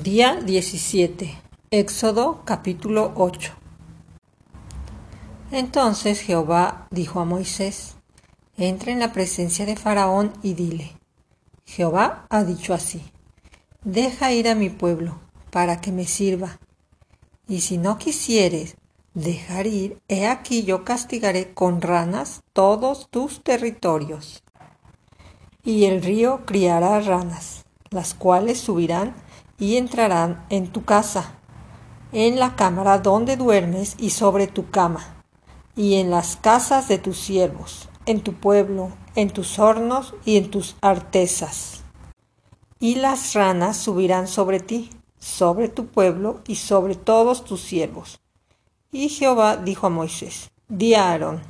Día 17. Éxodo capítulo 8. Entonces Jehová dijo a Moisés, entra en la presencia de Faraón y dile, Jehová ha dicho así, deja ir a mi pueblo para que me sirva, y si no quisieres dejar ir, he aquí yo castigaré con ranas todos tus territorios. Y el río criará ranas, las cuales subirán y entrarán en tu casa, en la cámara donde duermes y sobre tu cama, y en las casas de tus siervos, en tu pueblo, en tus hornos y en tus artesas. Y las ranas subirán sobre ti, sobre tu pueblo y sobre todos tus siervos. Y Jehová dijo a Moisés, di a Aarón,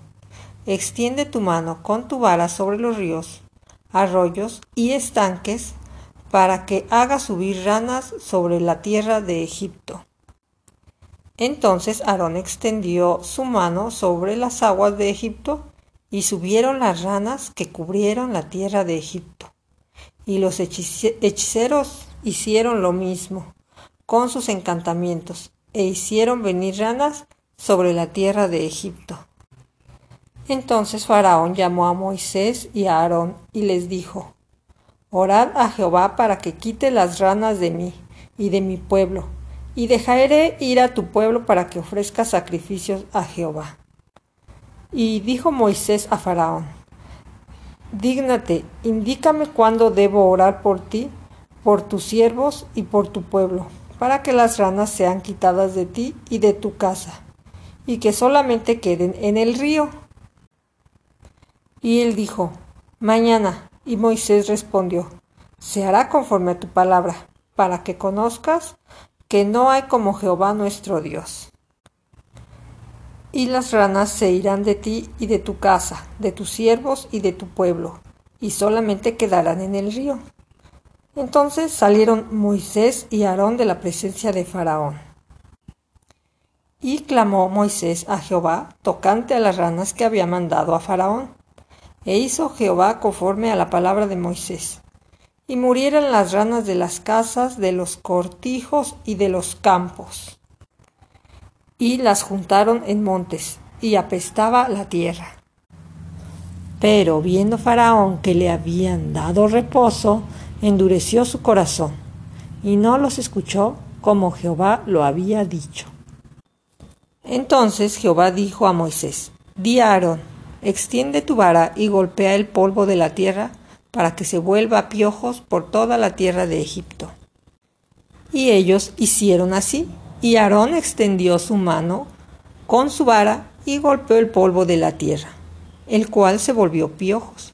extiende tu mano con tu vara sobre los ríos, arroyos y estanques para que haga subir ranas sobre la tierra de Egipto. Entonces Aarón extendió su mano sobre las aguas de Egipto, y subieron las ranas que cubrieron la tierra de Egipto. Y los hechiceros hicieron lo mismo con sus encantamientos, e hicieron venir ranas sobre la tierra de Egipto. Entonces Faraón llamó a Moisés y a Aarón y les dijo, Orad a Jehová para que quite las ranas de mí y de mi pueblo, y dejaré ir a tu pueblo para que ofrezca sacrificios a Jehová. Y dijo Moisés a Faraón, Dígnate, indícame cuándo debo orar por ti, por tus siervos y por tu pueblo, para que las ranas sean quitadas de ti y de tu casa, y que solamente queden en el río. Y él dijo, Mañana, y Moisés respondió, Se hará conforme a tu palabra, para que conozcas que no hay como Jehová nuestro Dios. Y las ranas se irán de ti y de tu casa, de tus siervos y de tu pueblo, y solamente quedarán en el río. Entonces salieron Moisés y Aarón de la presencia de Faraón. Y clamó Moisés a Jehová tocante a las ranas que había mandado a Faraón. E hizo Jehová conforme a la palabra de Moisés. Y murieron las ranas de las casas, de los cortijos y de los campos. Y las juntaron en montes, y apestaba la tierra. Pero viendo Faraón que le habían dado reposo, endureció su corazón, y no los escuchó como Jehová lo había dicho. Entonces Jehová dijo a Moisés, Di a Extiende tu vara y golpea el polvo de la tierra para que se vuelva piojos por toda la tierra de Egipto. Y ellos hicieron así, y Aarón extendió su mano con su vara y golpeó el polvo de la tierra, el cual se volvió piojos,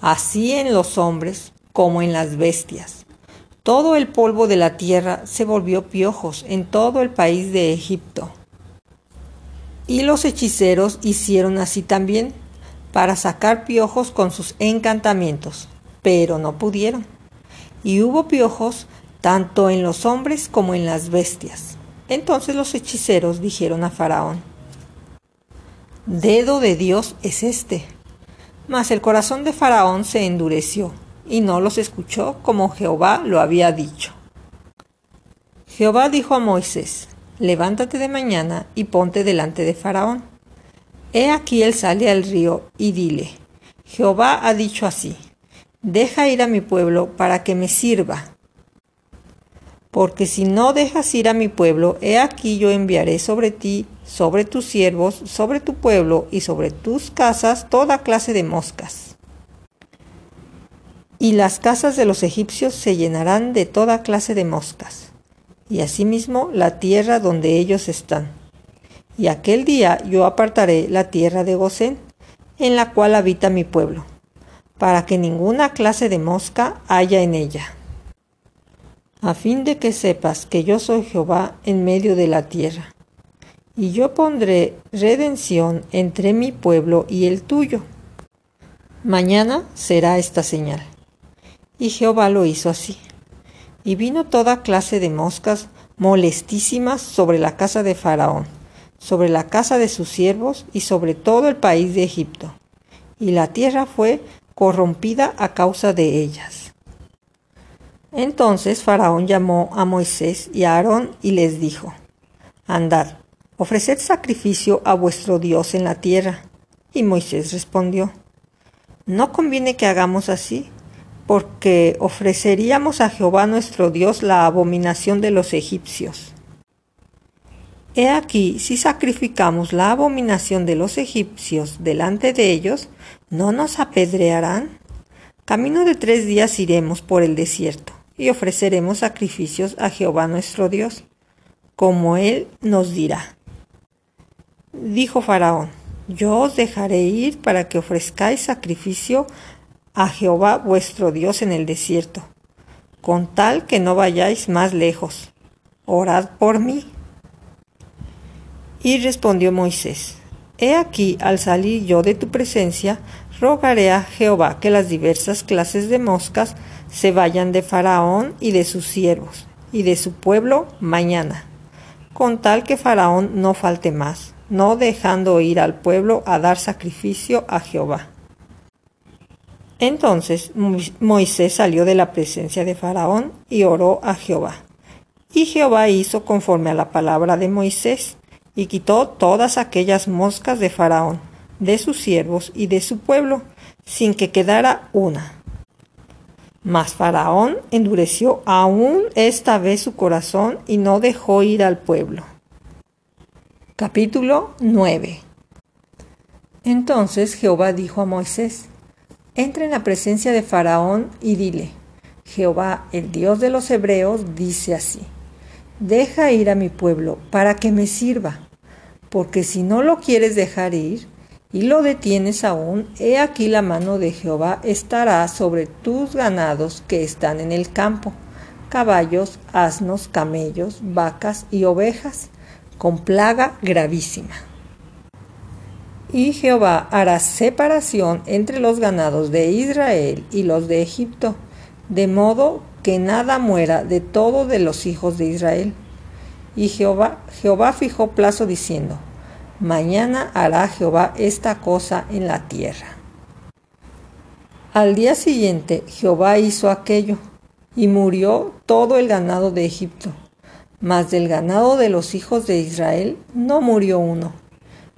así en los hombres como en las bestias. Todo el polvo de la tierra se volvió piojos en todo el país de Egipto. Y los hechiceros hicieron así también, para sacar piojos con sus encantamientos, pero no pudieron. Y hubo piojos tanto en los hombres como en las bestias. Entonces los hechiceros dijeron a Faraón, Dedo de Dios es este. Mas el corazón de Faraón se endureció, y no los escuchó como Jehová lo había dicho. Jehová dijo a Moisés, Levántate de mañana y ponte delante de Faraón He aquí él sale al río y dile, Jehová ha dicho así, deja ir a mi pueblo para que me sirva. Porque si no dejas ir a mi pueblo, he aquí yo enviaré sobre ti, sobre tus siervos, sobre tu pueblo y sobre tus casas toda clase de moscas. Y las casas de los egipcios se llenarán de toda clase de moscas, y asimismo la tierra donde ellos están y aquel día yo apartaré la tierra de Gosén, en la cual habita mi pueblo, para que ninguna clase de mosca haya en ella, a fin de que sepas que yo soy Jehová en medio de la tierra. Y yo pondré redención entre mi pueblo y el tuyo. Mañana será esta señal. Y Jehová lo hizo así. Y vino toda clase de moscas molestísimas sobre la casa de Faraón sobre la casa de sus siervos y sobre todo el país de Egipto. Y la tierra fue corrompida a causa de ellas. Entonces Faraón llamó a Moisés y a Aarón y les dijo, Andad, ofreced sacrificio a vuestro Dios en la tierra. Y Moisés respondió, No conviene que hagamos así, porque ofreceríamos a Jehová nuestro Dios la abominación de los egipcios. He aquí, si sacrificamos la abominación de los egipcios delante de ellos, ¿no nos apedrearán? Camino de tres días iremos por el desierto y ofreceremos sacrificios a Jehová nuestro Dios, como Él nos dirá. Dijo Faraón, yo os dejaré ir para que ofrezcáis sacrificio a Jehová vuestro Dios en el desierto, con tal que no vayáis más lejos. Orad por mí. Y respondió Moisés, He aquí, al salir yo de tu presencia, rogaré a Jehová que las diversas clases de moscas se vayan de Faraón y de sus siervos, y de su pueblo mañana, con tal que Faraón no falte más, no dejando ir al pueblo a dar sacrificio a Jehová. Entonces Moisés salió de la presencia de Faraón y oró a Jehová. Y Jehová hizo conforme a la palabra de Moisés, y quitó todas aquellas moscas de Faraón, de sus siervos y de su pueblo, sin que quedara una. Mas Faraón endureció aún esta vez su corazón y no dejó ir al pueblo. Capítulo 9 Entonces Jehová dijo a Moisés, Entra en la presencia de Faraón y dile, Jehová, el Dios de los hebreos, dice así, Deja ir a mi pueblo para que me sirva, porque si no lo quieres dejar ir y lo detienes aún, he aquí la mano de Jehová estará sobre tus ganados que están en el campo, caballos, asnos, camellos, vacas y ovejas, con plaga gravísima. Y Jehová hará separación entre los ganados de Israel y los de Egipto, de modo que nada muera de todo de los hijos de Israel. Y Jehová, Jehová fijó plazo diciendo, Mañana hará Jehová esta cosa en la tierra. Al día siguiente Jehová hizo aquello, y murió todo el ganado de Egipto, mas del ganado de los hijos de Israel no murió uno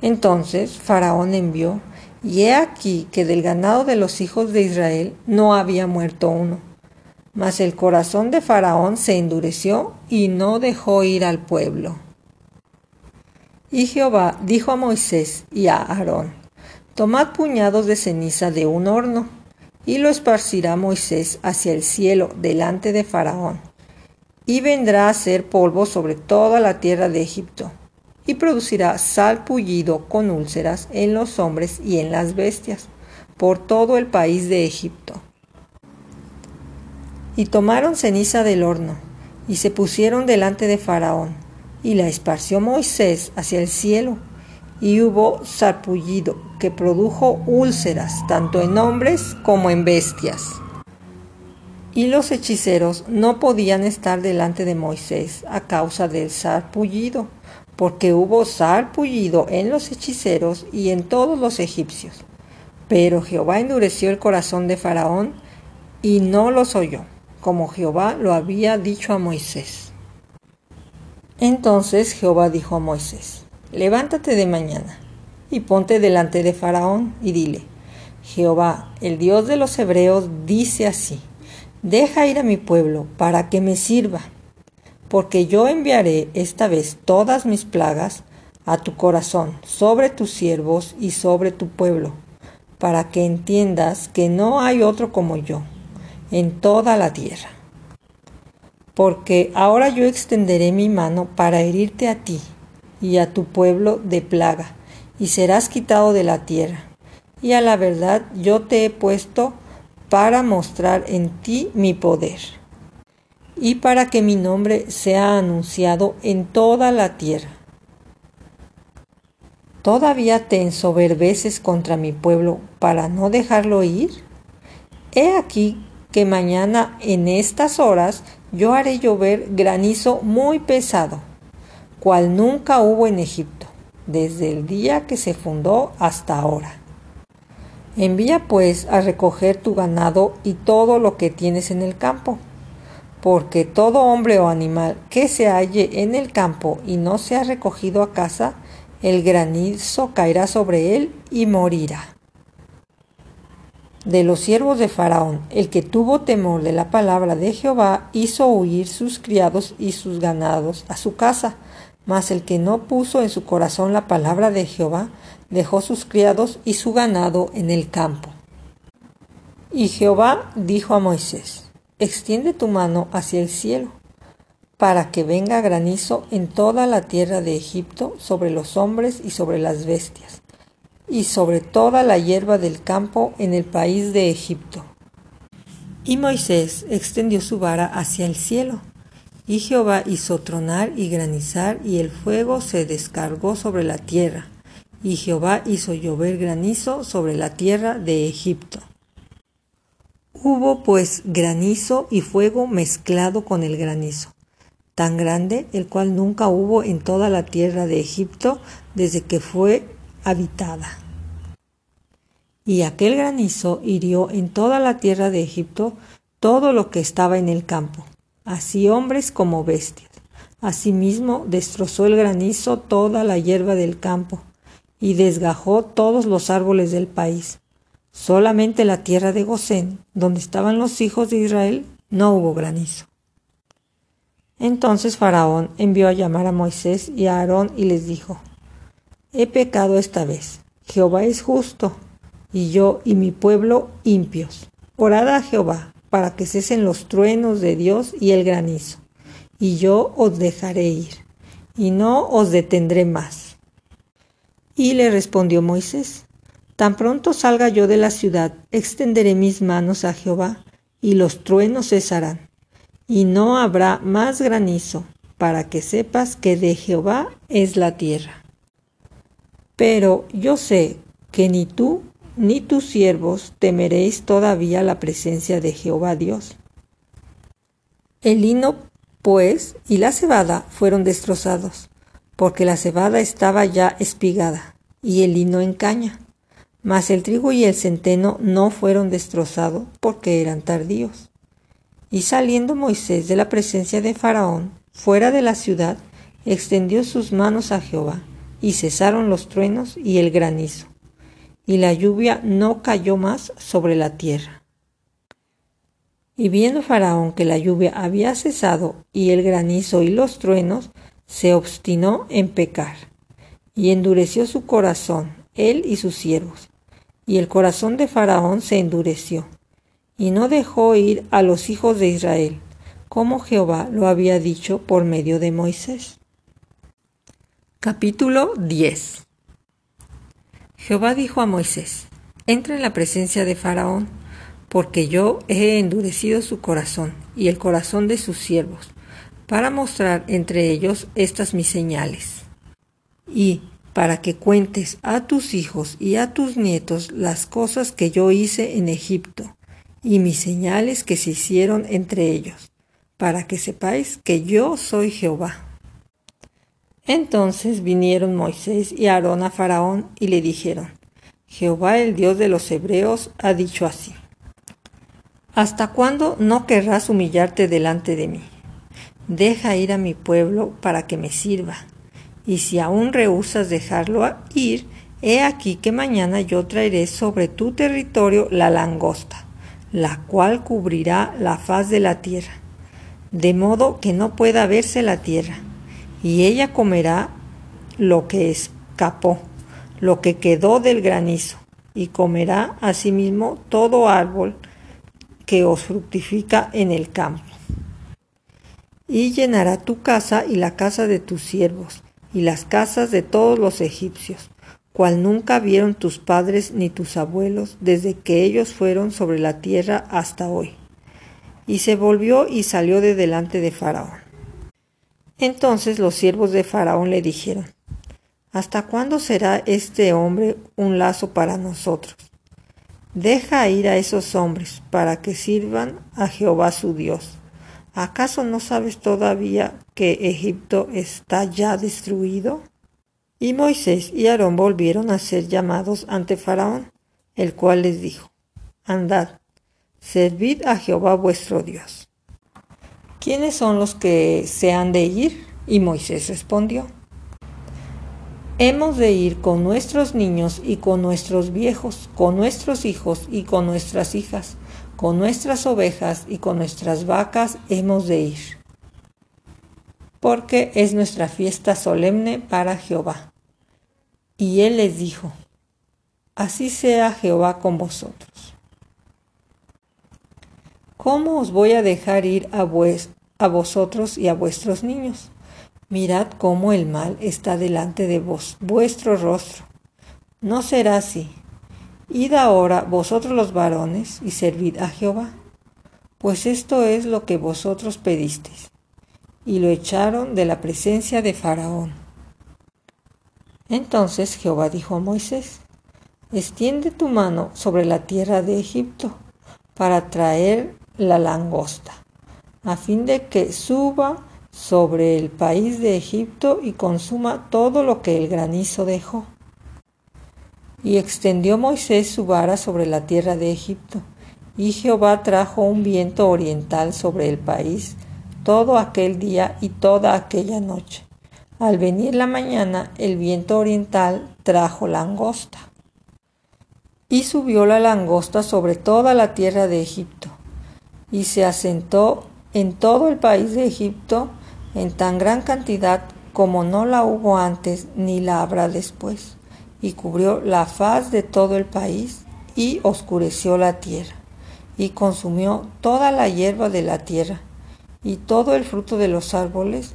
entonces Faraón envió, y he aquí que del ganado de los hijos de Israel no había muerto uno. Mas el corazón de Faraón se endureció y no dejó ir al pueblo. Y Jehová dijo a Moisés y a Aarón, Tomad puñados de ceniza de un horno, y lo esparcirá Moisés hacia el cielo delante de Faraón, y vendrá a ser polvo sobre toda la tierra de Egipto y producirá salpullido con úlceras en los hombres y en las bestias por todo el país de Egipto. Y tomaron ceniza del horno y se pusieron delante de Faraón, y la esparció Moisés hacia el cielo, y hubo sarpullido que produjo úlceras tanto en hombres como en bestias. Y los hechiceros no podían estar delante de Moisés a causa del sarpullido, porque hubo sarpullido en los hechiceros y en todos los egipcios. Pero Jehová endureció el corazón de Faraón y no los oyó, como Jehová lo había dicho a Moisés. Entonces Jehová dijo a Moisés, levántate de mañana y ponte delante de Faraón y dile, Jehová, el Dios de los hebreos, dice así, deja ir a mi pueblo para que me sirva porque yo enviaré esta vez todas mis plagas a tu corazón, sobre tus siervos y sobre tu pueblo, para que entiendas que no hay otro como yo en toda la tierra. Porque ahora yo extenderé mi mano para herirte a ti y a tu pueblo de plaga, y serás quitado de la tierra. Y a la verdad yo te he puesto para mostrar en ti mi poder y para que mi nombre sea anunciado en toda la tierra. ¿Todavía te ensoberbeces contra mi pueblo para no dejarlo ir? He aquí que mañana en estas horas yo haré llover granizo muy pesado, cual nunca hubo en Egipto, desde el día que se fundó hasta ahora. Envía pues a recoger tu ganado y todo lo que tienes en el campo porque todo hombre o animal que se halle en el campo y no sea recogido a casa, el granizo caerá sobre él y morirá. De los siervos de Faraón, el que tuvo temor de la palabra de Jehová hizo huir sus criados y sus ganados a su casa, mas el que no puso en su corazón la palabra de Jehová dejó sus criados y su ganado en el campo. Y Jehová dijo a Moisés, Extiende tu mano hacia el cielo, para que venga granizo en toda la tierra de Egipto sobre los hombres y sobre las bestias, y sobre toda la hierba del campo en el país de Egipto. Y Moisés extendió su vara hacia el cielo, y Jehová hizo tronar y granizar, y el fuego se descargó sobre la tierra, y Jehová hizo llover granizo sobre la tierra de Egipto. Hubo pues granizo y fuego mezclado con el granizo, tan grande el cual nunca hubo en toda la tierra de Egipto desde que fue habitada. Y aquel granizo hirió en toda la tierra de Egipto todo lo que estaba en el campo, así hombres como bestias. Asimismo destrozó el granizo toda la hierba del campo, y desgajó todos los árboles del país Solamente la tierra de Gosén, donde estaban los hijos de Israel, no hubo granizo. Entonces Faraón envió a llamar a Moisés y a Aarón y les dijo, He pecado esta vez, Jehová es justo, y yo y mi pueblo impios. Orad a Jehová para que cesen los truenos de Dios y el granizo, y yo os dejaré ir, y no os detendré más. Y le respondió Moisés, Tan pronto salga yo de la ciudad, extenderé mis manos a Jehová, y los truenos cesarán, y no habrá más granizo, para que sepas que de Jehová es la tierra. Pero yo sé que ni tú ni tus siervos temeréis todavía la presencia de Jehová Dios. El lino, pues, y la cebada fueron destrozados, porque la cebada estaba ya espigada, y el lino en caña mas el trigo y el centeno no fueron destrozados porque eran tardíos. Y saliendo Moisés de la presencia de Faraón, fuera de la ciudad, extendió sus manos a Jehová, y cesaron los truenos y el granizo, y la lluvia no cayó más sobre la tierra. Y viendo Faraón que la lluvia había cesado, y el granizo y los truenos, se obstinó en pecar, y endureció su corazón, él y sus siervos, y el corazón de Faraón se endureció, y no dejó ir a los hijos de Israel, como Jehová lo había dicho por medio de Moisés. Capítulo 10 Jehová dijo a Moisés, Entra en la presencia de Faraón, porque yo he endurecido su corazón y el corazón de sus siervos, para mostrar entre ellos estas mis señales. Y para que cuentes a tus hijos y a tus nietos las cosas que yo hice en Egipto y mis señales que se hicieron entre ellos, para que sepáis que yo soy Jehová. Entonces vinieron Moisés y Aarón a Faraón y le dijeron, Jehová el Dios de los Hebreos ha dicho así, ¿Hasta cuándo no querrás humillarte delante de mí? Deja ir a mi pueblo para que me sirva y si aún rehusas dejarlo ir, he aquí que mañana yo traeré sobre tu territorio la langosta, la cual cubrirá la faz de la tierra, de modo que no pueda verse la tierra, y ella comerá lo que escapó, lo que quedó del granizo, y comerá asimismo todo árbol que os fructifica en el campo. Y llenará tu casa y la casa de tus siervos, y las casas de todos los egipcios, cual nunca vieron tus padres ni tus abuelos desde que ellos fueron sobre la tierra hasta hoy. Y se volvió y salió de delante de Faraón. Entonces los siervos de Faraón le dijeron, ¿Hasta cuándo será este hombre un lazo para nosotros? Deja ir a esos hombres para que sirvan a Jehová su Dios ¿Acaso no sabes todavía que Egipto está ya destruido? Y Moisés y Aarón volvieron a ser llamados ante Faraón, el cual les dijo, Andad, servid a Jehová vuestro Dios. ¿Quiénes son los que se han de ir? Y Moisés respondió, Hemos de ir con nuestros niños y con nuestros viejos, con nuestros hijos y con nuestras hijas, con nuestras ovejas y con nuestras vacas hemos de ir, porque es nuestra fiesta solemne para Jehová. Y él les dijo, Así sea Jehová con vosotros. ¿Cómo os voy a dejar ir a, a vosotros y a vuestros niños? Mirad cómo el mal está delante de vos, vuestro rostro. No será así. Id ahora vosotros los varones y servid a Jehová, pues esto es lo que vosotros pedisteis. Y lo echaron de la presencia de Faraón. Entonces Jehová dijo a Moisés, extiende tu mano sobre la tierra de Egipto para traer la langosta, a fin de que suba sobre el país de Egipto y consuma todo lo que el granizo dejó. Y extendió Moisés su vara sobre la tierra de Egipto, y Jehová trajo un viento oriental sobre el país todo aquel día y toda aquella noche. Al venir la mañana, el viento oriental trajo langosta. Y subió la langosta sobre toda la tierra de Egipto, y se asentó en todo el país de Egipto, en tan gran cantidad como no la hubo antes ni la habrá después, y cubrió la faz de todo el país y oscureció la tierra, y consumió toda la hierba de la tierra, y todo el fruto de los árboles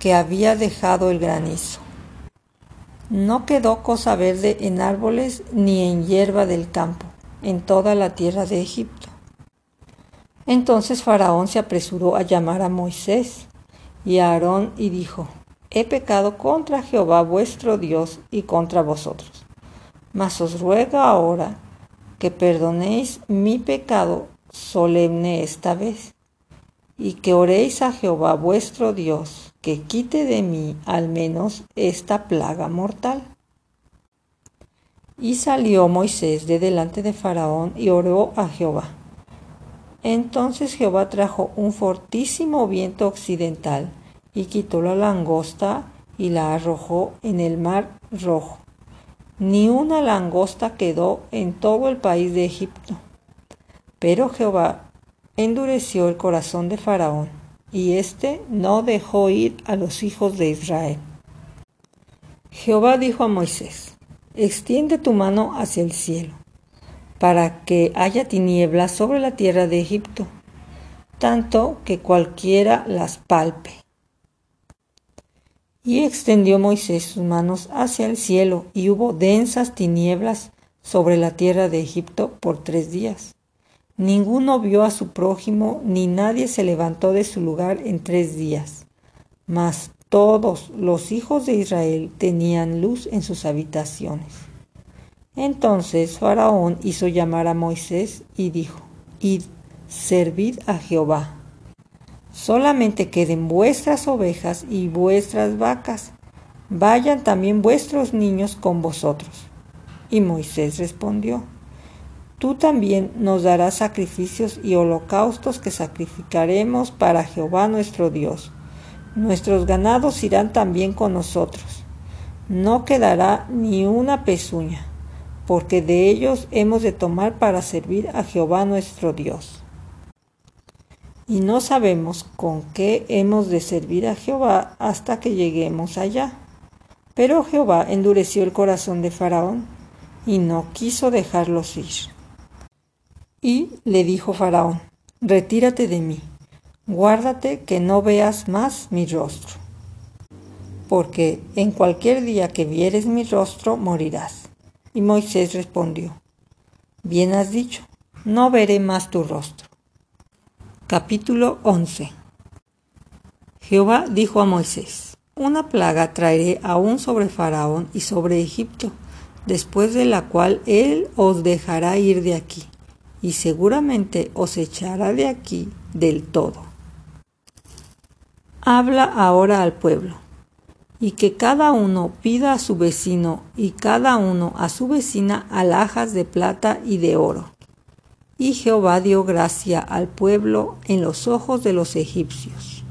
que había dejado el granizo. No quedó cosa verde en árboles ni en hierba del campo, en toda la tierra de Egipto. Entonces Faraón se apresuró a llamar a Moisés y a Aarón y dijo, He pecado contra Jehová vuestro Dios y contra vosotros. Mas os ruego ahora que perdonéis mi pecado solemne esta vez, y que oréis a Jehová vuestro Dios, que quite de mí al menos esta plaga mortal. Y salió Moisés de delante de Faraón y oró a Jehová. Entonces Jehová trajo un fortísimo viento occidental y quitó la langosta y la arrojó en el mar rojo. Ni una langosta quedó en todo el país de Egipto. Pero Jehová endureció el corazón de Faraón, y éste no dejó ir a los hijos de Israel. Jehová dijo a Moisés, extiende tu mano hacia el cielo para que haya tinieblas sobre la tierra de Egipto, tanto que cualquiera las palpe. Y extendió Moisés sus manos hacia el cielo, y hubo densas tinieblas sobre la tierra de Egipto por tres días. Ninguno vio a su prójimo, ni nadie se levantó de su lugar en tres días. Mas todos los hijos de Israel tenían luz en sus habitaciones. Entonces Faraón hizo llamar a Moisés y dijo, Id, servid a Jehová. Solamente queden vuestras ovejas y vuestras vacas. Vayan también vuestros niños con vosotros. Y Moisés respondió, Tú también nos darás sacrificios y holocaustos que sacrificaremos para Jehová nuestro Dios. Nuestros ganados irán también con nosotros. No quedará ni una pezuña porque de ellos hemos de tomar para servir a Jehová nuestro Dios. Y no sabemos con qué hemos de servir a Jehová hasta que lleguemos allá. Pero Jehová endureció el corazón de Faraón y no quiso dejarlos ir. Y le dijo Faraón, retírate de mí, guárdate que no veas más mi rostro, porque en cualquier día que vieres mi rostro morirás. Y Moisés respondió, Bien has dicho, no veré más tu rostro. Capítulo 11 Jehová dijo a Moisés, Una plaga traeré aún sobre Faraón y sobre Egipto, después de la cual él os dejará ir de aquí, y seguramente os echará de aquí del todo. Habla ahora al pueblo y que cada uno pida a su vecino y cada uno a su vecina alhajas de plata y de oro, y Jehová dio gracia al pueblo en los ojos de los egipcios.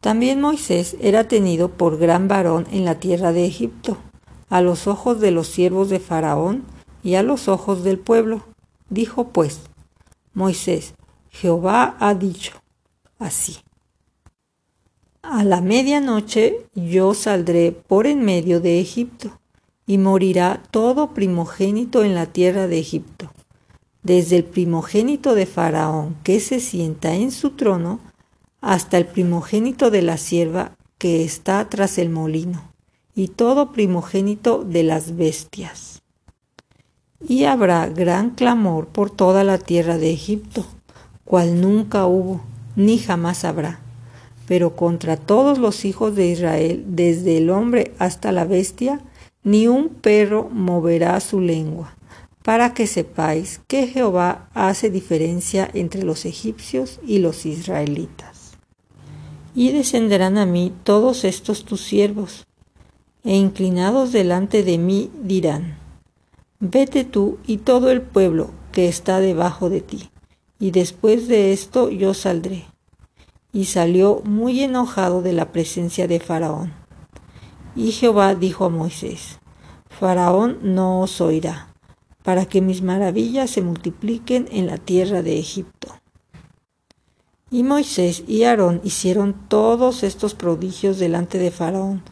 También Moisés era tenido por gran varón en la tierra de Egipto, a los ojos de los siervos de Faraón y a los ojos del pueblo. Dijo pues, Moisés, Jehová ha dicho así. A la medianoche yo saldré por en medio de Egipto, y morirá todo primogénito en la tierra de Egipto desde el primogénito de Faraón que se sienta en su trono hasta el primogénito de la sierva que está tras el molino, y todo primogénito de las bestias. Y habrá gran clamor por toda la tierra de Egipto, cual nunca hubo, ni jamás habrá. Pero contra todos los hijos de Israel, desde el hombre hasta la bestia, ni un perro moverá su lengua para que sepáis que Jehová hace diferencia entre los egipcios y los israelitas. Y descenderán a mí todos estos tus siervos, e inclinados delante de mí dirán, Vete tú y todo el pueblo que está debajo de ti, y después de esto yo saldré. Y salió muy enojado de la presencia de Faraón. Y Jehová dijo a Moisés, Faraón no os oirá para que mis maravillas se multipliquen en la tierra de Egipto. Y Moisés y Aarón hicieron todos estos prodigios delante de Faraón,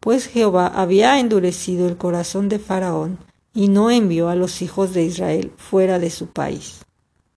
pues Jehová había endurecido el corazón de Faraón y no envió a los hijos de Israel fuera de su país.